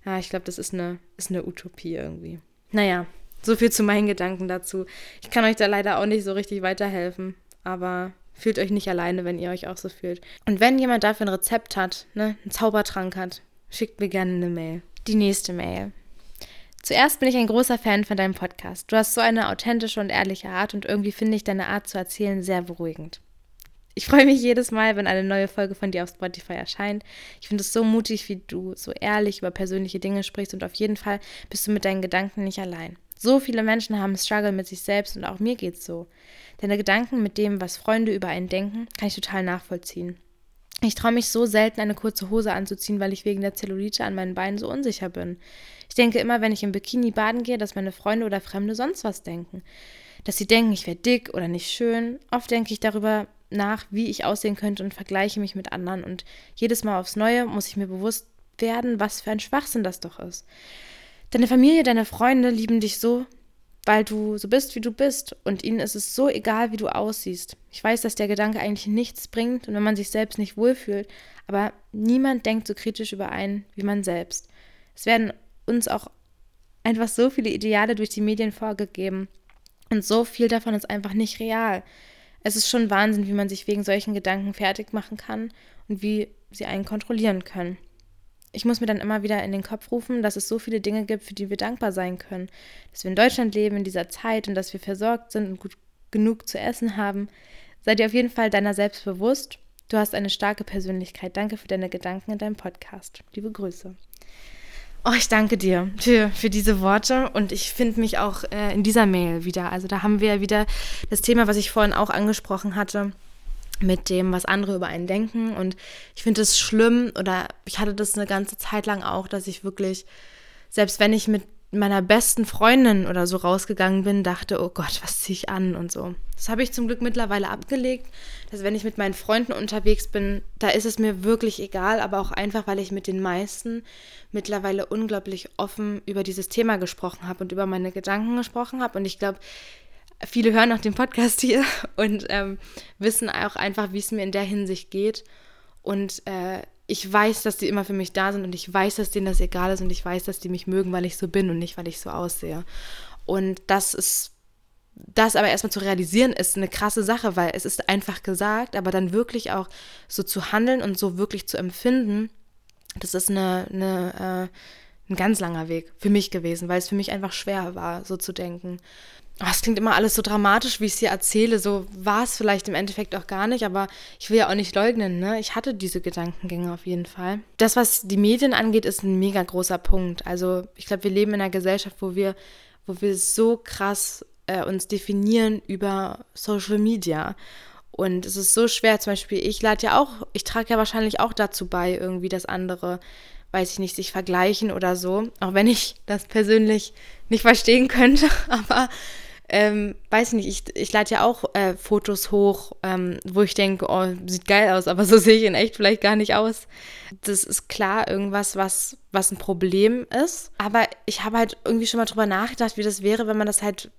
ja, ich glaube, das ist eine, ist eine Utopie irgendwie. Naja, so viel zu meinen Gedanken dazu. Ich kann euch da leider auch nicht so richtig weiterhelfen, aber fühlt euch nicht alleine, wenn ihr euch auch so fühlt. Und wenn jemand dafür ein Rezept hat, ne, einen Zaubertrank hat, schickt mir gerne eine Mail. Die nächste Mail. Zuerst bin ich ein großer Fan von deinem Podcast. Du hast so eine authentische und ehrliche Art und irgendwie finde ich deine Art zu erzählen sehr beruhigend. Ich freue mich jedes Mal, wenn eine neue Folge von dir auf Spotify erscheint. Ich finde es so mutig, wie du so ehrlich über persönliche Dinge sprichst und auf jeden Fall bist du mit deinen Gedanken nicht allein. So viele Menschen haben Struggle mit sich selbst und auch mir geht's so. Deine Gedanken mit dem, was Freunde über einen denken, kann ich total nachvollziehen. Ich traue mich so selten, eine kurze Hose anzuziehen, weil ich wegen der Zellulite an meinen Beinen so unsicher bin. Ich denke immer, wenn ich im Bikini baden gehe, dass meine Freunde oder Fremde sonst was denken. Dass sie denken, ich wäre dick oder nicht schön. Oft denke ich darüber nach, wie ich aussehen könnte und vergleiche mich mit anderen. Und jedes Mal aufs Neue muss ich mir bewusst werden, was für ein Schwachsinn das doch ist. Deine Familie, deine Freunde lieben dich so, weil du so bist, wie du bist. Und ihnen ist es so egal, wie du aussiehst. Ich weiß, dass der Gedanke eigentlich nichts bringt und wenn man sich selbst nicht wohlfühlt, aber niemand denkt so kritisch über einen wie man selbst. Es werden uns auch einfach so viele Ideale durch die Medien vorgegeben. Und so viel davon ist einfach nicht real. Es ist schon Wahnsinn, wie man sich wegen solchen Gedanken fertig machen kann und wie sie einen kontrollieren können ich muss mir dann immer wieder in den Kopf rufen, dass es so viele Dinge gibt, für die wir dankbar sein können. Dass wir in Deutschland leben in dieser Zeit und dass wir versorgt sind und gut genug zu essen haben. Sei dir auf jeden Fall deiner selbst bewusst. Du hast eine starke Persönlichkeit. Danke für deine Gedanken in deinem Podcast. Liebe Grüße. Oh, ich danke dir für, für diese Worte und ich finde mich auch äh, in dieser Mail wieder. Also da haben wir wieder das Thema, was ich vorhin auch angesprochen hatte mit dem, was andere über einen denken. Und ich finde es schlimm, oder ich hatte das eine ganze Zeit lang auch, dass ich wirklich, selbst wenn ich mit meiner besten Freundin oder so rausgegangen bin, dachte, oh Gott, was ziehe ich an und so. Das habe ich zum Glück mittlerweile abgelegt, dass wenn ich mit meinen Freunden unterwegs bin, da ist es mir wirklich egal, aber auch einfach, weil ich mit den meisten mittlerweile unglaublich offen über dieses Thema gesprochen habe und über meine Gedanken gesprochen habe. Und ich glaube, viele hören auch den Podcast hier und ähm, wissen auch einfach, wie es mir in der Hinsicht geht. Und äh, ich weiß, dass die immer für mich da sind und ich weiß, dass denen das egal ist und ich weiß, dass die mich mögen, weil ich so bin und nicht, weil ich so aussehe. Und das ist, das aber erstmal zu realisieren, ist eine krasse Sache, weil es ist einfach gesagt, aber dann wirklich auch so zu handeln und so wirklich zu empfinden, das ist eine, eine äh, ein ganz langer Weg für mich gewesen, weil es für mich einfach schwer war, so zu denken. Oh, es klingt immer alles so dramatisch, wie ich es hier erzähle. So war es vielleicht im Endeffekt auch gar nicht, aber ich will ja auch nicht leugnen, ne? Ich hatte diese Gedankengänge auf jeden Fall. Das, was die Medien angeht, ist ein mega großer Punkt. Also ich glaube, wir leben in einer Gesellschaft, wo wir, wo wir so krass äh, uns definieren über Social Media. Und es ist so schwer, zum Beispiel, ich lade ja auch, ich trage ja wahrscheinlich auch dazu bei, irgendwie, dass andere, weiß ich nicht, sich vergleichen oder so. Auch wenn ich das persönlich nicht verstehen könnte, aber ähm, weiß nicht, ich, ich lade ja auch äh, Fotos hoch, ähm, wo ich denke, oh, sieht geil aus, aber so sehe ich in echt vielleicht gar nicht aus. Das ist klar irgendwas, was, was ein Problem ist. Aber ich habe halt irgendwie schon mal drüber nachgedacht, wie das wäre, wenn man das halt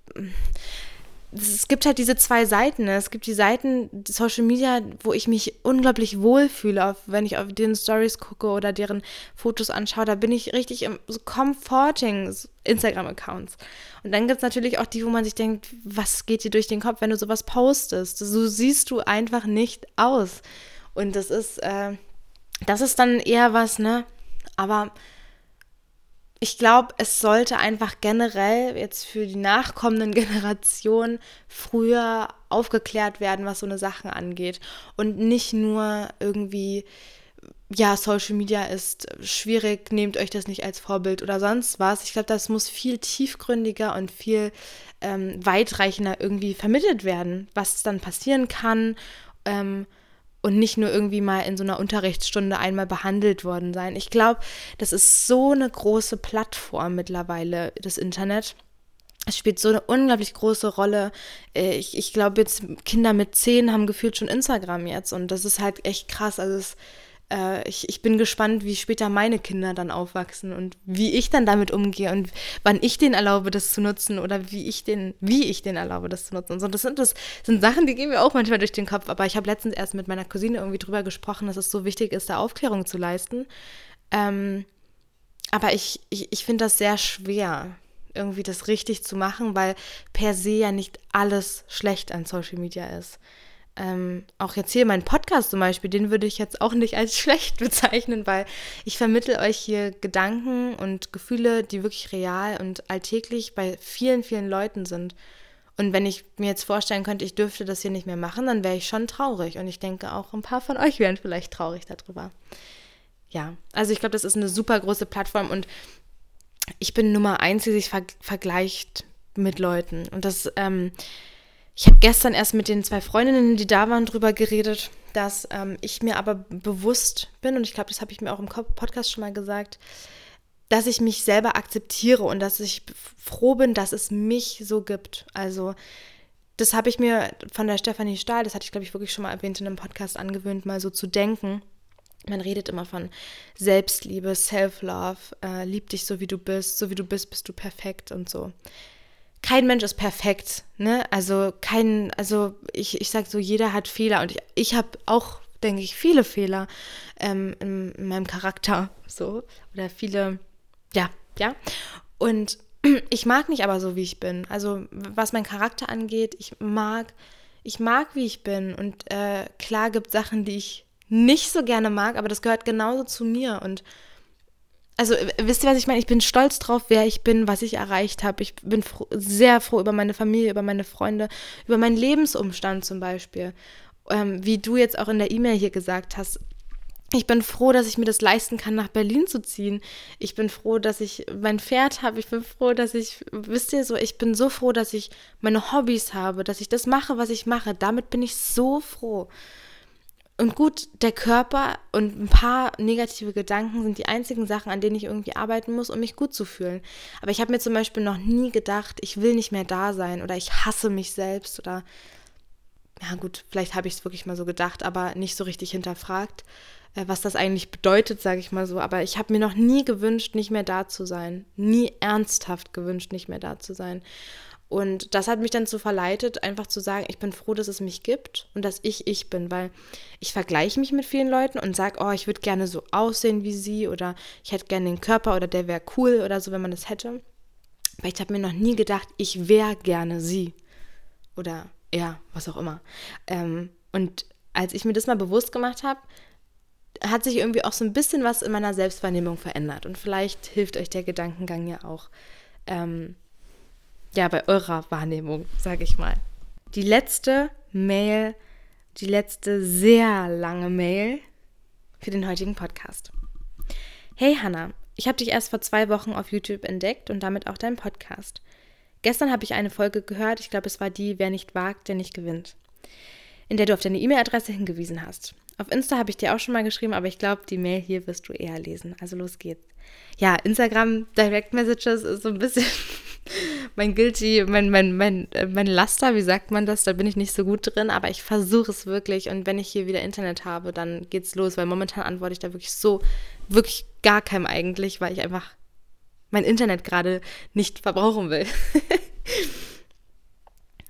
es gibt halt diese zwei Seiten. Ne? Es gibt die Seiten Social Media, wo ich mich unglaublich wohlfühle, wenn ich auf deren Stories gucke oder deren Fotos anschaue. Da bin ich richtig im so comforting Instagram-Accounts. Und dann gibt es natürlich auch die, wo man sich denkt, was geht dir durch den Kopf, wenn du sowas postest? So siehst du einfach nicht aus. Und das ist, äh, das ist dann eher was, ne? Aber ich glaube, es sollte einfach generell jetzt für die nachkommenden Generationen früher aufgeklärt werden, was so eine Sache angeht. Und nicht nur irgendwie, ja, Social Media ist schwierig, nehmt euch das nicht als Vorbild oder sonst was. Ich glaube, das muss viel tiefgründiger und viel ähm, weitreichender irgendwie vermittelt werden, was dann passieren kann. Ähm, und nicht nur irgendwie mal in so einer Unterrichtsstunde einmal behandelt worden sein. Ich glaube, das ist so eine große Plattform mittlerweile, das Internet. Es spielt so eine unglaublich große Rolle. Äh, ich, ich glaube, jetzt Kinder mit zehn haben gefühlt schon Instagram jetzt und das ist halt echt krass. Also es äh, ich, ich bin gespannt, wie später meine Kinder dann aufwachsen und wie ich dann damit umgehe und wann ich denen erlaube, das zu nutzen oder wie ich den, wie ich denen erlaube, das zu nutzen. Und so, das sind, das sind Sachen, die gehen mir auch manchmal durch den Kopf. Aber ich habe letztens erst mit meiner Cousine irgendwie drüber gesprochen, dass es so wichtig ist, da Aufklärung zu leisten. Ähm, aber ich, ich, ich finde das sehr schwer, irgendwie das richtig zu machen, weil per se ja nicht alles schlecht an Social Media ist ähm, auch jetzt hier mein Podcast zum Beispiel, den würde ich jetzt auch nicht als schlecht bezeichnen, weil ich vermittle euch hier Gedanken und Gefühle, die wirklich real und alltäglich bei vielen, vielen Leuten sind. Und wenn ich mir jetzt vorstellen könnte, ich dürfte das hier nicht mehr machen, dann wäre ich schon traurig. Und ich denke auch, ein paar von euch wären vielleicht traurig darüber. Ja, also ich glaube, das ist eine super große Plattform und ich bin Nummer eins, die sich ver vergleicht mit Leuten. Und das ähm, ich habe gestern erst mit den zwei Freundinnen, die da waren, drüber geredet, dass ähm, ich mir aber bewusst bin, und ich glaube, das habe ich mir auch im Podcast schon mal gesagt, dass ich mich selber akzeptiere und dass ich froh bin, dass es mich so gibt. Also, das habe ich mir von der Stefanie Stahl, das hatte ich, glaube ich, wirklich schon mal erwähnt in einem Podcast angewöhnt, mal so zu denken. Man redet immer von Selbstliebe, Self-Love, äh, lieb dich so wie du bist, so wie du bist, bist du perfekt und so kein Mensch ist perfekt, ne? Also kein, also ich, ich sag so, jeder hat Fehler und ich, ich habe auch, denke ich, viele Fehler ähm, in, in, meinem Charakter, so oder viele, ja, ja. Und ich mag mich aber so, wie ich bin. Also was mein Charakter angeht, ich mag, ich mag, wie ich bin und äh, klar gibt Sachen, die ich nicht so gerne mag, aber das gehört genauso zu mir und also wisst ihr, was ich meine? Ich bin stolz drauf, wer ich bin, was ich erreicht habe. Ich bin froh, sehr froh über meine Familie, über meine Freunde, über meinen Lebensumstand zum Beispiel. Ähm, wie du jetzt auch in der E-Mail hier gesagt hast. Ich bin froh, dass ich mir das leisten kann, nach Berlin zu ziehen. Ich bin froh, dass ich mein Pferd habe. Ich bin froh, dass ich, wisst ihr so, ich bin so froh, dass ich meine Hobbys habe, dass ich das mache, was ich mache. Damit bin ich so froh. Und gut, der Körper und ein paar negative Gedanken sind die einzigen Sachen, an denen ich irgendwie arbeiten muss, um mich gut zu fühlen. Aber ich habe mir zum Beispiel noch nie gedacht, ich will nicht mehr da sein oder ich hasse mich selbst oder ja gut, vielleicht habe ich es wirklich mal so gedacht, aber nicht so richtig hinterfragt, äh, was das eigentlich bedeutet, sage ich mal so. Aber ich habe mir noch nie gewünscht, nicht mehr da zu sein. Nie ernsthaft gewünscht, nicht mehr da zu sein. Und das hat mich dann so verleitet, einfach zu sagen, ich bin froh, dass es mich gibt und dass ich ich bin, weil ich vergleiche mich mit vielen Leuten und sage, oh, ich würde gerne so aussehen wie sie oder ich hätte gerne den Körper oder der wäre cool oder so, wenn man das hätte. Weil ich habe mir noch nie gedacht, ich wäre gerne sie oder er, was auch immer. Ähm, und als ich mir das mal bewusst gemacht habe, hat sich irgendwie auch so ein bisschen was in meiner Selbstwahrnehmung verändert. Und vielleicht hilft euch der Gedankengang ja auch. Ähm, ja, bei eurer Wahrnehmung, sage ich mal. Die letzte Mail, die letzte sehr lange Mail für den heutigen Podcast. Hey Hannah, ich habe dich erst vor zwei Wochen auf YouTube entdeckt und damit auch deinen Podcast. Gestern habe ich eine Folge gehört, ich glaube es war die Wer nicht wagt, der nicht gewinnt, in der du auf deine E-Mail-Adresse hingewiesen hast. Auf Insta habe ich dir auch schon mal geschrieben, aber ich glaube, die Mail hier wirst du eher lesen. Also los geht's. Ja, Instagram Direct Messages ist so ein bisschen mein Guilty, mein, mein, mein, äh, mein Laster, wie sagt man das? Da bin ich nicht so gut drin, aber ich versuche es wirklich. Und wenn ich hier wieder Internet habe, dann geht's los, weil momentan antworte ich da wirklich so, wirklich gar keinem eigentlich, weil ich einfach mein Internet gerade nicht verbrauchen will.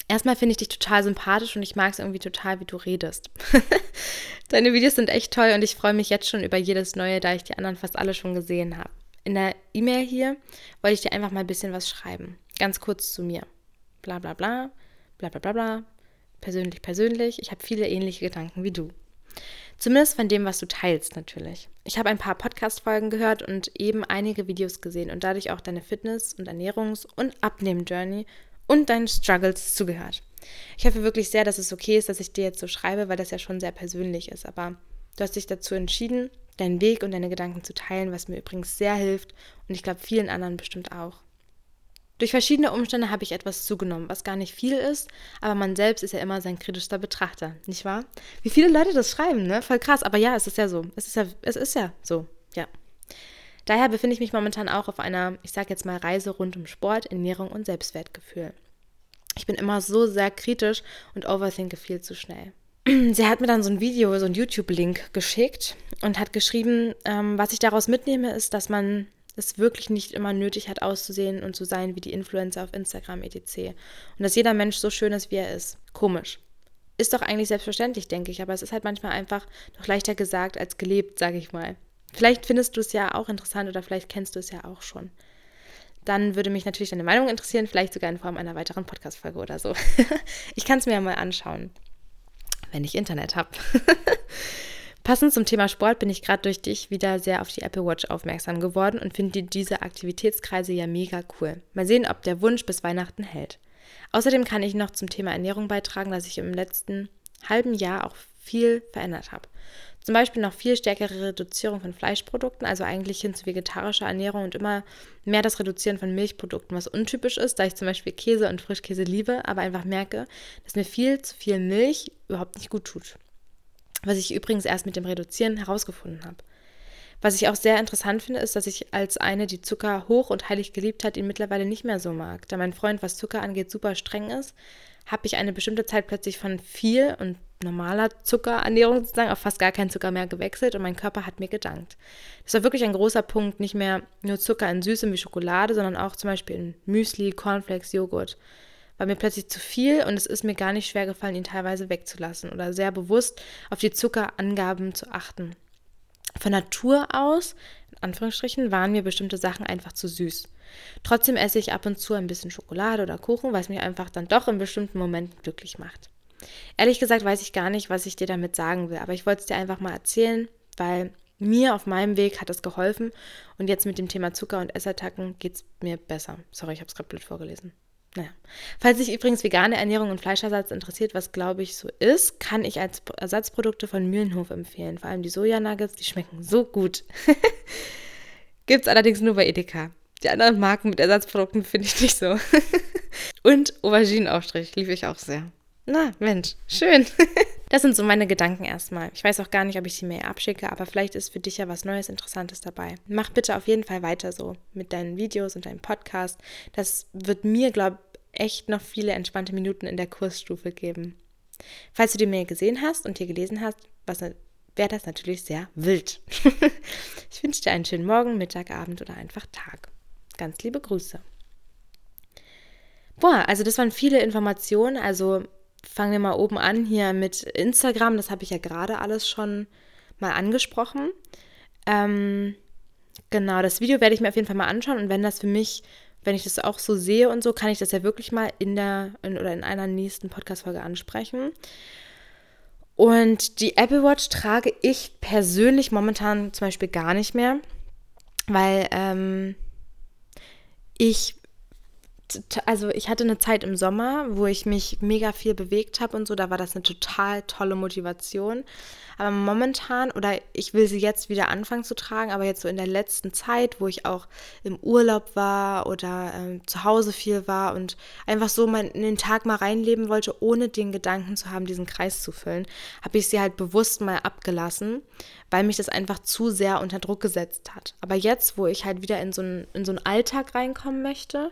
Erstmal finde ich dich total sympathisch und ich mag es irgendwie total, wie du redest. Deine Videos sind echt toll und ich freue mich jetzt schon über jedes neue, da ich die anderen fast alle schon gesehen habe. In der E-Mail hier wollte ich dir einfach mal ein bisschen was schreiben. Ganz kurz zu mir. Bla bla bla, bla bla bla bla. Persönlich, persönlich. Ich habe viele ähnliche Gedanken wie du. Zumindest von dem, was du teilst, natürlich. Ich habe ein paar Podcast-Folgen gehört und eben einige Videos gesehen und dadurch auch deine Fitness- und Ernährungs- und Abnehmen-Journey und deinen Struggles zugehört. Ich hoffe wirklich sehr, dass es okay ist, dass ich dir jetzt so schreibe, weil das ja schon sehr persönlich ist. Aber du hast dich dazu entschieden, deinen Weg und deine Gedanken zu teilen, was mir übrigens sehr hilft und ich glaube vielen anderen bestimmt auch. Durch verschiedene Umstände habe ich etwas zugenommen, was gar nicht viel ist, aber man selbst ist ja immer sein kritischster Betrachter, nicht wahr? Wie viele Leute das schreiben, ne? Voll krass, aber ja, es ist ja so. Es ist ja, es ist ja so, ja. Daher befinde ich mich momentan auch auf einer, ich sage jetzt mal, Reise rund um Sport, Ernährung und Selbstwertgefühl. Ich bin immer so sehr kritisch und overthinke viel zu schnell. Sie hat mir dann so ein Video, so ein YouTube-Link geschickt und hat geschrieben, ähm, was ich daraus mitnehme, ist, dass man es wirklich nicht immer nötig hat, auszusehen und zu sein wie die Influencer auf Instagram etc. Und dass jeder Mensch so schön ist, wie er ist. Komisch. Ist doch eigentlich selbstverständlich, denke ich, aber es ist halt manchmal einfach noch leichter gesagt als gelebt, sage ich mal. Vielleicht findest du es ja auch interessant oder vielleicht kennst du es ja auch schon. Dann würde mich natürlich deine Meinung interessieren, vielleicht sogar in Form einer weiteren Podcast-Folge oder so. ich kann es mir ja mal anschauen, wenn ich Internet habe. Passend zum Thema Sport bin ich gerade durch dich wieder sehr auf die Apple Watch aufmerksam geworden und finde diese Aktivitätskreise ja mega cool. Mal sehen, ob der Wunsch bis Weihnachten hält. Außerdem kann ich noch zum Thema Ernährung beitragen, dass ich im letzten halben Jahr auch viel verändert habe. Zum Beispiel noch viel stärkere Reduzierung von Fleischprodukten, also eigentlich hin zu vegetarischer Ernährung und immer mehr das Reduzieren von Milchprodukten, was untypisch ist, da ich zum Beispiel Käse und Frischkäse liebe, aber einfach merke, dass mir viel zu viel Milch überhaupt nicht gut tut was ich übrigens erst mit dem Reduzieren herausgefunden habe. Was ich auch sehr interessant finde, ist, dass ich als eine, die Zucker hoch und heilig geliebt hat, ihn mittlerweile nicht mehr so mag. Da mein Freund, was Zucker angeht, super streng ist, habe ich eine bestimmte Zeit plötzlich von viel und normaler Zuckerernährung sozusagen auf fast gar keinen Zucker mehr gewechselt und mein Körper hat mir gedankt. Das war wirklich ein großer Punkt, nicht mehr nur Zucker in Süßem wie Schokolade, sondern auch zum Beispiel in Müsli, Cornflakes, Joghurt war mir plötzlich zu viel und es ist mir gar nicht schwer gefallen, ihn teilweise wegzulassen oder sehr bewusst auf die Zuckerangaben zu achten. Von Natur aus, Anführungsstrichen, waren mir bestimmte Sachen einfach zu süß. Trotzdem esse ich ab und zu ein bisschen Schokolade oder Kuchen, es mich einfach dann doch in bestimmten Momenten glücklich macht. Ehrlich gesagt weiß ich gar nicht, was ich dir damit sagen will, aber ich wollte es dir einfach mal erzählen, weil mir auf meinem Weg hat es geholfen und jetzt mit dem Thema Zucker und Essattacken geht es mir besser. Sorry, ich habe es gerade blöd vorgelesen. Naja. Falls sich übrigens vegane Ernährung und Fleischersatz interessiert, was glaube ich so ist, kann ich als Ersatzprodukte von Mühlenhof empfehlen. Vor allem die Sojanuggets, die schmecken so gut. Gibt es allerdings nur bei Edeka. Die anderen Marken mit Ersatzprodukten finde ich nicht so. und Auberginenaufstrich liebe ich auch sehr. Na, Mensch, schön. Das sind so meine Gedanken erstmal. Ich weiß auch gar nicht, ob ich sie mir abschicke, aber vielleicht ist für dich ja was Neues, Interessantes dabei. Mach bitte auf jeden Fall weiter so mit deinen Videos und deinem Podcast. Das wird mir, glaube ich, echt noch viele entspannte Minuten in der Kursstufe geben. Falls du die Mail gesehen hast und hier gelesen hast, wäre das natürlich sehr wild. ich wünsche dir einen schönen Morgen, Mittag, Abend oder einfach Tag. Ganz liebe Grüße. Boah, also das waren viele Informationen. Also fangen wir mal oben an hier mit Instagram. Das habe ich ja gerade alles schon mal angesprochen. Ähm, genau, das Video werde ich mir auf jeden Fall mal anschauen und wenn das für mich, wenn ich das auch so sehe und so, kann ich das ja wirklich mal in der in, oder in einer nächsten Podcast-Folge ansprechen. Und die Apple Watch trage ich persönlich momentan zum Beispiel gar nicht mehr, weil ähm, ich also ich hatte eine Zeit im Sommer, wo ich mich mega viel bewegt habe und so, da war das eine total tolle Motivation. Aber momentan, oder ich will sie jetzt wieder anfangen zu tragen, aber jetzt so in der letzten Zeit, wo ich auch im Urlaub war oder ähm, zu Hause viel war und einfach so mal in den Tag mal reinleben wollte, ohne den Gedanken zu haben, diesen Kreis zu füllen, habe ich sie halt bewusst mal abgelassen, weil mich das einfach zu sehr unter Druck gesetzt hat. Aber jetzt, wo ich halt wieder in so einen, in so einen Alltag reinkommen möchte,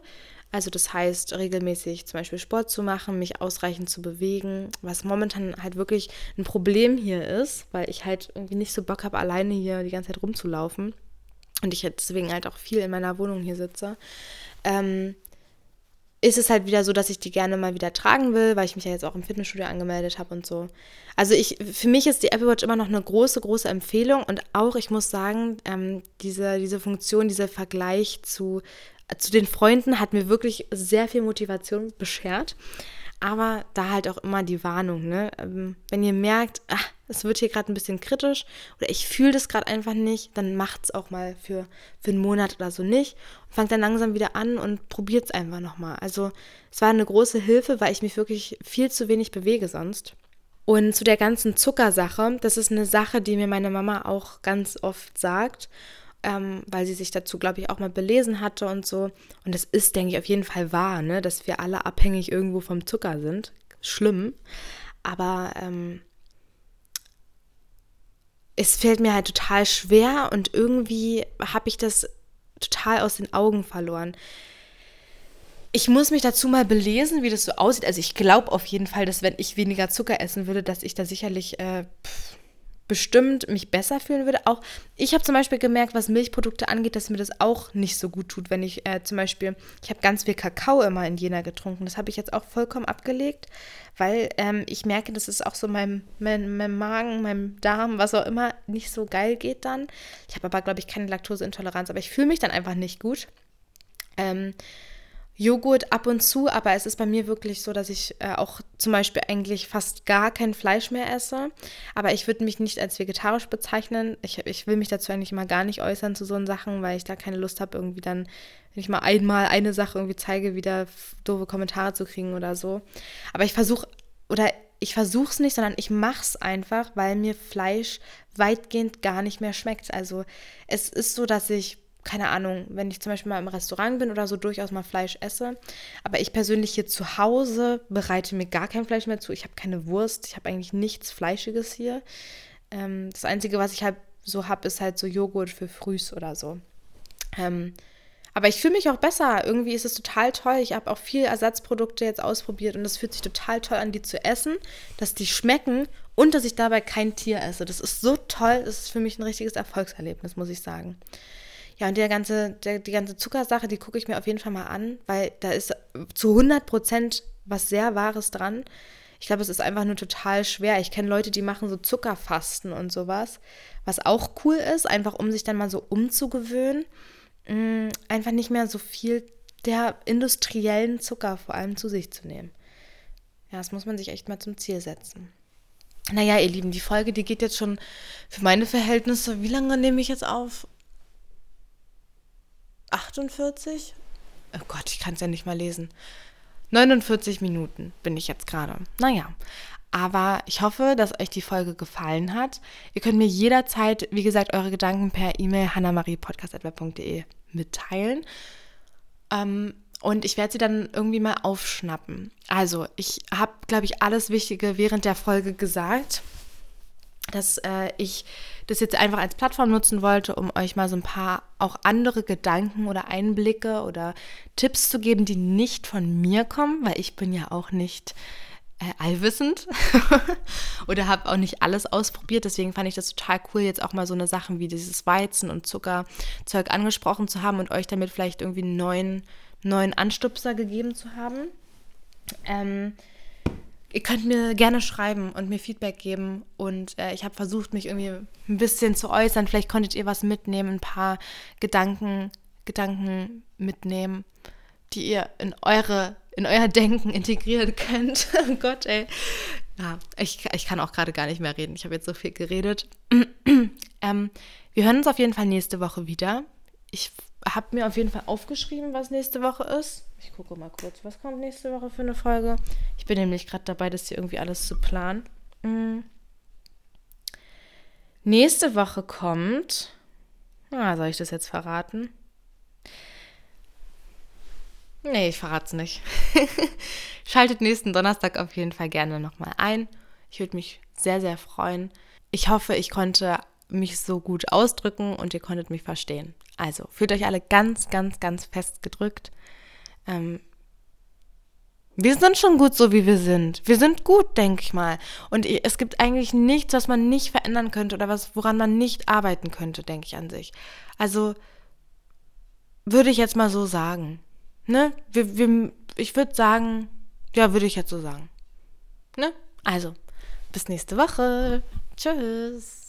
also das heißt, regelmäßig zum Beispiel Sport zu machen, mich ausreichend zu bewegen, was momentan halt wirklich ein Problem hier ist, weil ich halt irgendwie nicht so Bock habe, alleine hier die ganze Zeit rumzulaufen. Und ich deswegen halt auch viel in meiner Wohnung hier sitze. Ähm, ist es halt wieder so, dass ich die gerne mal wieder tragen will, weil ich mich ja jetzt auch im Fitnessstudio angemeldet habe und so. Also ich, für mich ist die Apple Watch immer noch eine große, große Empfehlung und auch, ich muss sagen, ähm, diese, diese Funktion, dieser Vergleich zu zu den Freunden hat mir wirklich sehr viel Motivation beschert. Aber da halt auch immer die Warnung, ne? Ähm, wenn ihr merkt, ach, es wird hier gerade ein bisschen kritisch oder ich fühle das gerade einfach nicht, dann macht es auch mal für, für einen Monat oder so nicht und fangt dann langsam wieder an und probiert es einfach nochmal. Also es war eine große Hilfe, weil ich mich wirklich viel zu wenig bewege sonst. Und zu der ganzen Zuckersache, das ist eine Sache, die mir meine Mama auch ganz oft sagt ähm, weil sie sich dazu, glaube ich, auch mal belesen hatte und so. Und das ist, denke ich, auf jeden Fall wahr, ne? dass wir alle abhängig irgendwo vom Zucker sind. Schlimm. Aber ähm, es fällt mir halt total schwer und irgendwie habe ich das total aus den Augen verloren. Ich muss mich dazu mal belesen, wie das so aussieht. Also ich glaube auf jeden Fall, dass wenn ich weniger Zucker essen würde, dass ich da sicherlich äh, pff, bestimmt mich besser fühlen würde. Auch ich habe zum Beispiel gemerkt, was Milchprodukte angeht, dass mir das auch nicht so gut tut, wenn ich äh, zum Beispiel, ich habe ganz viel Kakao immer in Jena getrunken. Das habe ich jetzt auch vollkommen abgelegt, weil ähm, ich merke, dass es auch so meinem, meinem, meinem, Magen, meinem Darm, was auch immer, nicht so geil geht dann. Ich habe aber, glaube ich, keine Laktoseintoleranz, aber ich fühle mich dann einfach nicht gut. Ähm, Joghurt ab und zu, aber es ist bei mir wirklich so, dass ich äh, auch zum Beispiel eigentlich fast gar kein Fleisch mehr esse. Aber ich würde mich nicht als vegetarisch bezeichnen. Ich, ich will mich dazu eigentlich mal gar nicht äußern zu so Sachen, weil ich da keine Lust habe, irgendwie dann, wenn ich mal einmal eine Sache irgendwie zeige, wieder doofe Kommentare zu kriegen oder so. Aber ich versuche, oder ich versuche es nicht, sondern ich mache es einfach, weil mir Fleisch weitgehend gar nicht mehr schmeckt. Also es ist so, dass ich keine Ahnung, wenn ich zum Beispiel mal im Restaurant bin oder so, durchaus mal Fleisch esse. Aber ich persönlich hier zu Hause bereite mir gar kein Fleisch mehr zu. Ich habe keine Wurst, ich habe eigentlich nichts Fleischiges hier. Ähm, das Einzige, was ich halt so habe, ist halt so Joghurt für Frühs oder so. Ähm, aber ich fühle mich auch besser. Irgendwie ist es total toll. Ich habe auch viele Ersatzprodukte jetzt ausprobiert und es fühlt sich total toll an, die zu essen, dass die schmecken und dass ich dabei kein Tier esse. Das ist so toll. Das ist für mich ein richtiges Erfolgserlebnis, muss ich sagen. Ja, und der ganze, der, die ganze Zuckersache, die gucke ich mir auf jeden Fall mal an, weil da ist zu 100 Prozent was sehr Wahres dran. Ich glaube, es ist einfach nur total schwer. Ich kenne Leute, die machen so Zuckerfasten und sowas, was auch cool ist, einfach um sich dann mal so umzugewöhnen. Mm, einfach nicht mehr so viel der industriellen Zucker vor allem zu sich zu nehmen. Ja, das muss man sich echt mal zum Ziel setzen. Naja, ihr Lieben, die Folge, die geht jetzt schon für meine Verhältnisse. Wie lange nehme ich jetzt auf? 48? Oh Gott, ich kann es ja nicht mal lesen. 49 Minuten bin ich jetzt gerade. Naja, aber ich hoffe, dass euch die Folge gefallen hat. Ihr könnt mir jederzeit, wie gesagt, eure Gedanken per E-Mail hannamariepodcast.web.de mitteilen. Ähm, und ich werde sie dann irgendwie mal aufschnappen. Also, ich habe, glaube ich, alles Wichtige während der Folge gesagt dass äh, ich das jetzt einfach als Plattform nutzen wollte, um euch mal so ein paar auch andere Gedanken oder Einblicke oder Tipps zu geben, die nicht von mir kommen, weil ich bin ja auch nicht äh, allwissend oder habe auch nicht alles ausprobiert. Deswegen fand ich das total cool, jetzt auch mal so eine Sachen wie dieses Weizen und Zuckerzeug angesprochen zu haben und euch damit vielleicht irgendwie einen neuen, neuen Anstupser gegeben zu haben. Ähm, Ihr könnt mir gerne schreiben und mir Feedback geben. Und äh, ich habe versucht, mich irgendwie ein bisschen zu äußern. Vielleicht konntet ihr was mitnehmen, ein paar Gedanken, Gedanken mitnehmen, die ihr in eure, in euer Denken integrieren könnt. oh Gott, ey. Ja, ich, ich kann auch gerade gar nicht mehr reden. Ich habe jetzt so viel geredet. ähm, wir hören uns auf jeden Fall nächste Woche wieder. Ich habe mir auf jeden Fall aufgeschrieben, was nächste Woche ist. Ich gucke mal kurz, was kommt nächste Woche für eine Folge. Ich bin nämlich gerade dabei, das hier irgendwie alles zu planen. Mhm. Nächste Woche kommt. Ah, soll ich das jetzt verraten? Nee, ich verrate es nicht. Schaltet nächsten Donnerstag auf jeden Fall gerne nochmal ein. Ich würde mich sehr, sehr freuen. Ich hoffe, ich konnte mich so gut ausdrücken und ihr konntet mich verstehen. Also, fühlt euch alle ganz, ganz, ganz fest gedrückt. Ähm, wir sind schon gut so, wie wir sind. Wir sind gut, denke ich mal. Und es gibt eigentlich nichts, was man nicht verändern könnte oder was, woran man nicht arbeiten könnte, denke ich an sich. Also würde ich jetzt mal so sagen. Ne? Wir, wir, ich würde sagen, ja, würde ich jetzt so sagen. Ne? Also, bis nächste Woche. Tschüss.